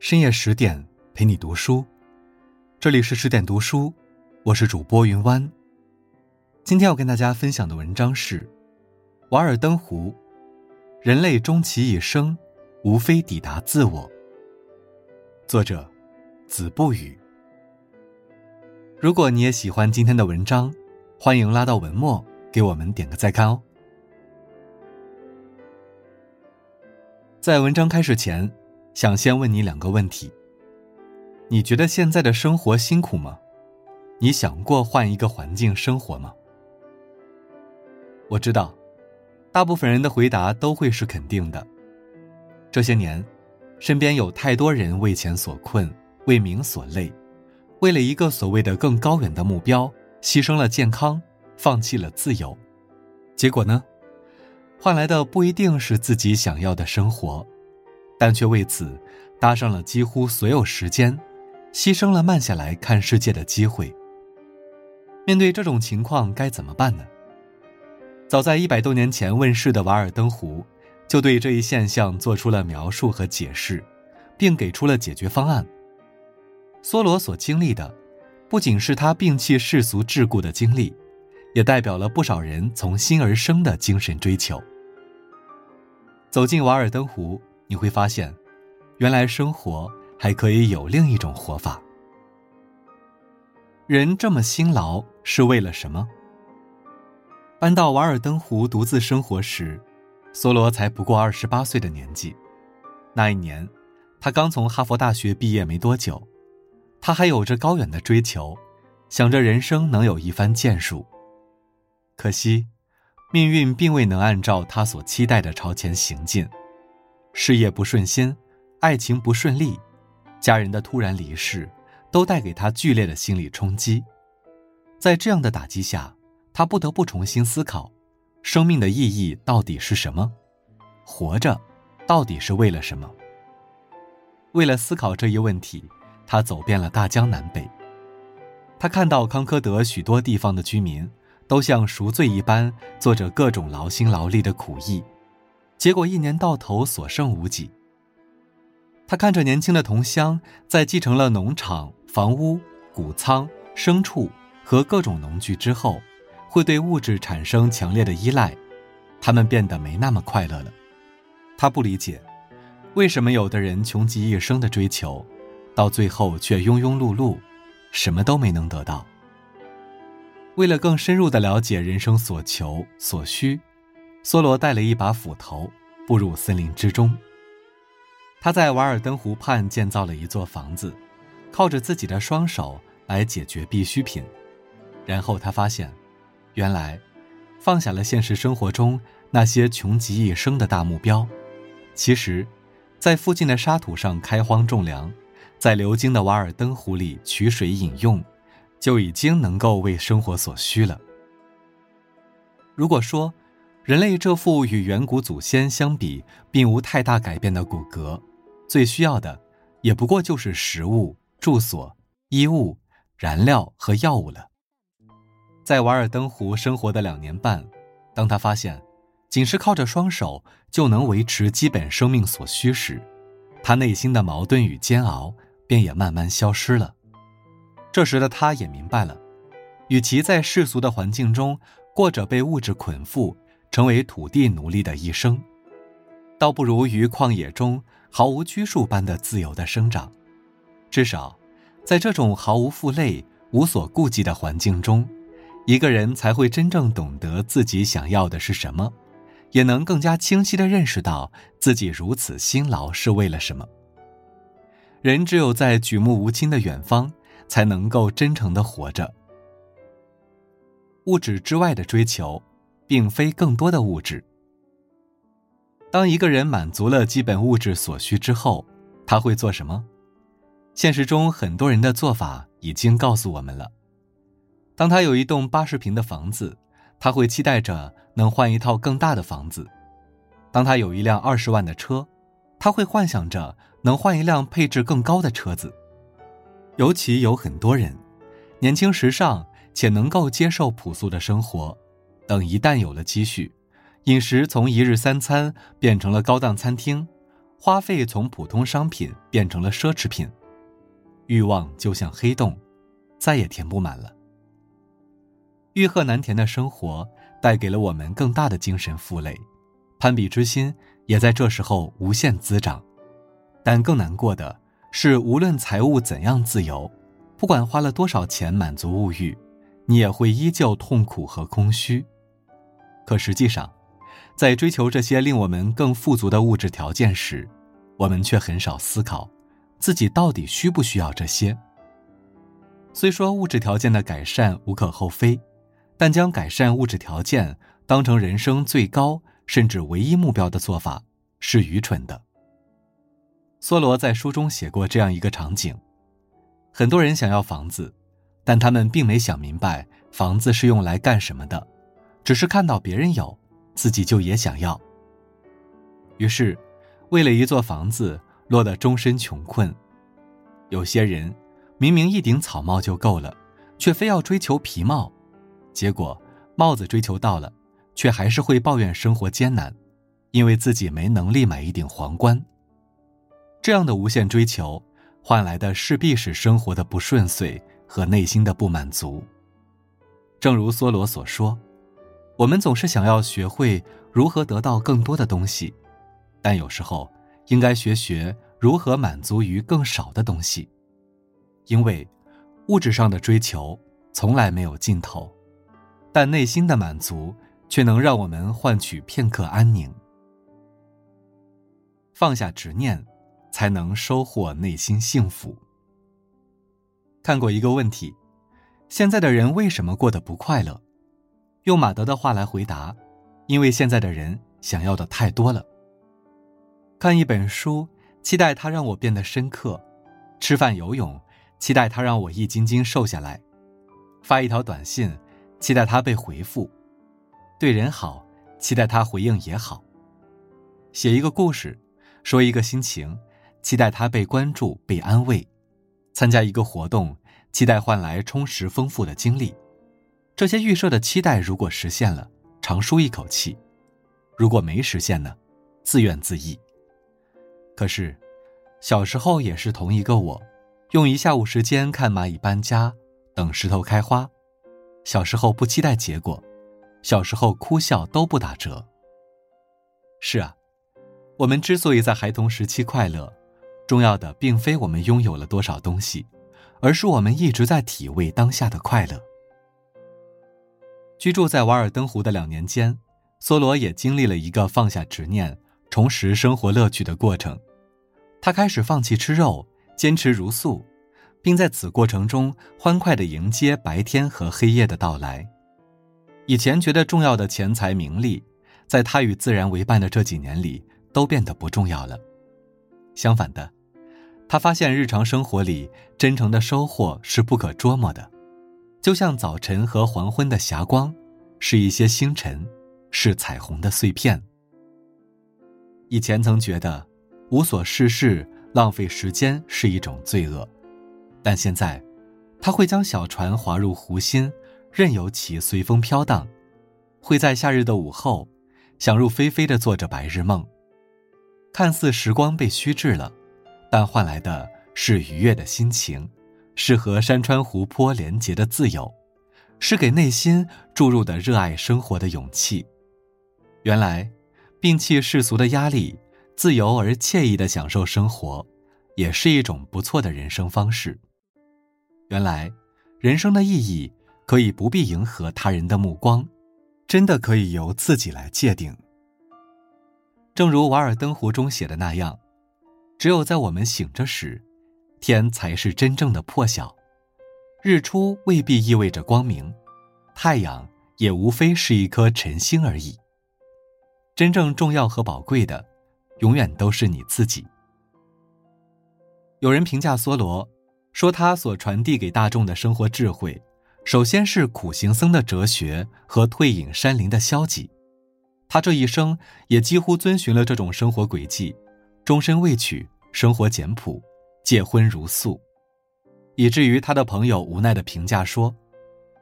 深夜十点陪你读书，这里是十点读书，我是主播云湾。今天要跟大家分享的文章是《瓦尔登湖》，人类终其一生，无非抵达自我。作者：子不语。如果你也喜欢今天的文章，欢迎拉到文末给我们点个再看哦。在文章开始前，想先问你两个问题：你觉得现在的生活辛苦吗？你想过换一个环境生活吗？我知道，大部分人的回答都会是肯定的。这些年，身边有太多人为钱所困，为名所累，为了一个所谓的更高远的目标，牺牲了健康，放弃了自由，结果呢？换来的不一定是自己想要的生活，但却为此搭上了几乎所有时间，牺牲了慢下来看世界的机会。面对这种情况该怎么办呢？早在一百多年前问世的《瓦尔登湖》，就对这一现象做出了描述和解释，并给出了解决方案。梭罗所经历的，不仅是他摒弃世俗桎梏的经历。也代表了不少人从心而生的精神追求。走进瓦尔登湖，你会发现，原来生活还可以有另一种活法。人这么辛劳是为了什么？搬到瓦尔登湖独自生活时，梭罗才不过二十八岁的年纪。那一年，他刚从哈佛大学毕业没多久，他还有着高远的追求，想着人生能有一番建树。可惜，命运并未能按照他所期待的朝前行进，事业不顺心，爱情不顺利，家人的突然离世，都带给他剧烈的心理冲击。在这样的打击下，他不得不重新思考：生命的意义到底是什么？活着，到底是为了什么？为了思考这一问题，他走遍了大江南北。他看到康科德许多地方的居民。都像赎罪一般做着各种劳心劳力的苦役，结果一年到头所剩无几。他看着年轻的同乡在继承了农场、房屋、谷仓、牲畜和各种农具之后，会对物质产生强烈的依赖，他们变得没那么快乐了。他不理解，为什么有的人穷极一生的追求，到最后却庸庸碌碌，什么都没能得到。为了更深入的了解人生所求所需，梭罗带了一把斧头，步入森林之中。他在瓦尔登湖畔建造了一座房子，靠着自己的双手来解决必需品。然后他发现，原来，放下了现实生活中那些穷极一生的大目标，其实，在附近的沙土上开荒种粮，在流经的瓦尔登湖里取水饮用。就已经能够为生活所需了。如果说，人类这副与远古祖先相比并无太大改变的骨骼，最需要的也不过就是食物、住所、衣物、燃料和药物了。在瓦尔登湖生活的两年半，当他发现，仅是靠着双手就能维持基本生命所需时，他内心的矛盾与煎熬便也慢慢消失了。这时的他也明白了，与其在世俗的环境中过着被物质捆缚、成为土地奴隶的一生，倒不如于旷野中毫无拘束般的自由的生长。至少，在这种毫无负累、无所顾忌的环境中，一个人才会真正懂得自己想要的是什么，也能更加清晰地认识到自己如此辛劳是为了什么。人只有在举目无亲的远方。才能够真诚的活着。物质之外的追求，并非更多的物质。当一个人满足了基本物质所需之后，他会做什么？现实中很多人的做法已经告诉我们了。当他有一栋八十平的房子，他会期待着能换一套更大的房子；当他有一辆二十万的车，他会幻想着能换一辆配置更高的车子。尤其有很多人，年轻时尚且能够接受朴素的生活，等一旦有了积蓄，饮食从一日三餐变成了高档餐厅，花费从普通商品变成了奢侈品，欲望就像黑洞，再也填不满了。欲壑难填的生活带给了我们更大的精神负累，攀比之心也在这时候无限滋长。但更难过的是，无论财务怎样自由，不管花了多少钱满足物欲，你也会依旧痛苦和空虚。可实际上，在追求这些令我们更富足的物质条件时，我们却很少思考，自己到底需不需要这些。虽说物质条件的改善无可厚非，但将改善物质条件当成人生最高甚至唯一目标的做法是愚蠢的。梭罗在书中写过这样一个场景：很多人想要房子，但他们并没想明白房子是用来干什么的，只是看到别人有。自己就也想要，于是，为了一座房子，落得终身穷困。有些人明明一顶草帽就够了，却非要追求皮帽，结果帽子追求到了，却还是会抱怨生活艰难，因为自己没能力买一顶皇冠。这样的无限追求，换来的势必是生活的不顺遂和内心的不满足。正如梭罗所说。我们总是想要学会如何得到更多的东西，但有时候应该学学如何满足于更少的东西，因为物质上的追求从来没有尽头，但内心的满足却能让我们换取片刻安宁。放下执念，才能收获内心幸福。看过一个问题：现在的人为什么过得不快乐？用马德的话来回答：因为现在的人想要的太多了。看一本书，期待它让我变得深刻；吃饭游泳，期待它让我一斤斤瘦下来；发一条短信，期待它被回复；对人好，期待他回应也好；写一个故事，说一个心情，期待他被关注、被安慰；参加一个活动，期待换来充实丰富的经历。这些预设的期待，如果实现了，长舒一口气；如果没实现呢，自怨自艾。可是，小时候也是同一个我，用一下午时间看蚂蚁搬家，等石头开花。小时候不期待结果，小时候哭笑都不打折。是啊，我们之所以在孩童时期快乐，重要的并非我们拥有了多少东西，而是我们一直在体味当下的快乐。居住在瓦尔登湖的两年间，梭罗也经历了一个放下执念、重拾生活乐趣的过程。他开始放弃吃肉，坚持茹素，并在此过程中欢快地迎接白天和黑夜的到来。以前觉得重要的钱财名利，在他与自然为伴的这几年里都变得不重要了。相反的，他发现日常生活里真诚的收获是不可捉摸的。就像早晨和黄昏的霞光，是一些星辰，是彩虹的碎片。以前曾觉得无所事事、浪费时间是一种罪恶，但现在，他会将小船划入湖心，任由其随风飘荡；会在夏日的午后，想入非非的做着白日梦。看似时光被虚掷了，但换来的是愉悦的心情。是和山川湖泊连结的自由，是给内心注入的热爱生活的勇气。原来，摒弃世俗的压力，自由而惬意的享受生活，也是一种不错的人生方式。原来，人生的意义可以不必迎合他人的目光，真的可以由自己来界定。正如《瓦尔登湖》中写的那样，只有在我们醒着时。天才是真正的破晓，日出未必意味着光明，太阳也无非是一颗晨星而已。真正重要和宝贵的，永远都是你自己。有人评价梭罗，说他所传递给大众的生活智慧，首先是苦行僧的哲学和退隐山林的消极。他这一生也几乎遵循了这种生活轨迹，终身未娶，生活简朴。戒荤如素，以至于他的朋友无奈的评价说：“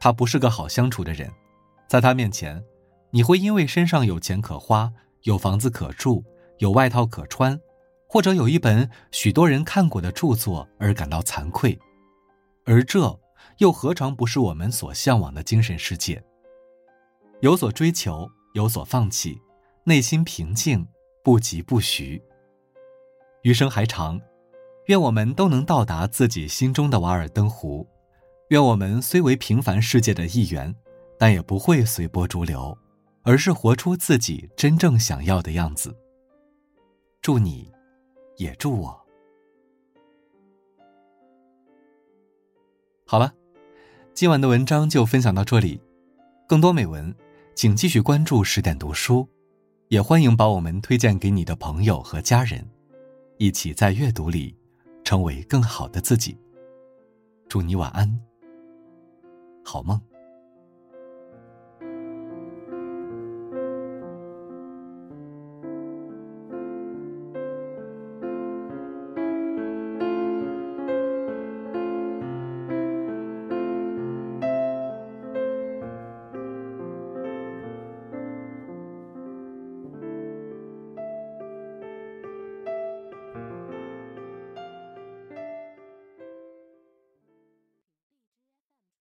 他不是个好相处的人，在他面前，你会因为身上有钱可花、有房子可住、有外套可穿，或者有一本许多人看过的著作而感到惭愧，而这又何尝不是我们所向往的精神世界？有所追求，有所放弃，内心平静，不急不徐。余生还长，愿我们都能到达自己心中的瓦尔登湖。愿我们虽为平凡世界的一员，但也不会随波逐流，而是活出自己真正想要的样子。祝你。也祝我。好了，今晚的文章就分享到这里。更多美文，请继续关注十点读书，也欢迎把我们推荐给你的朋友和家人，一起在阅读里成为更好的自己。祝你晚安，好梦。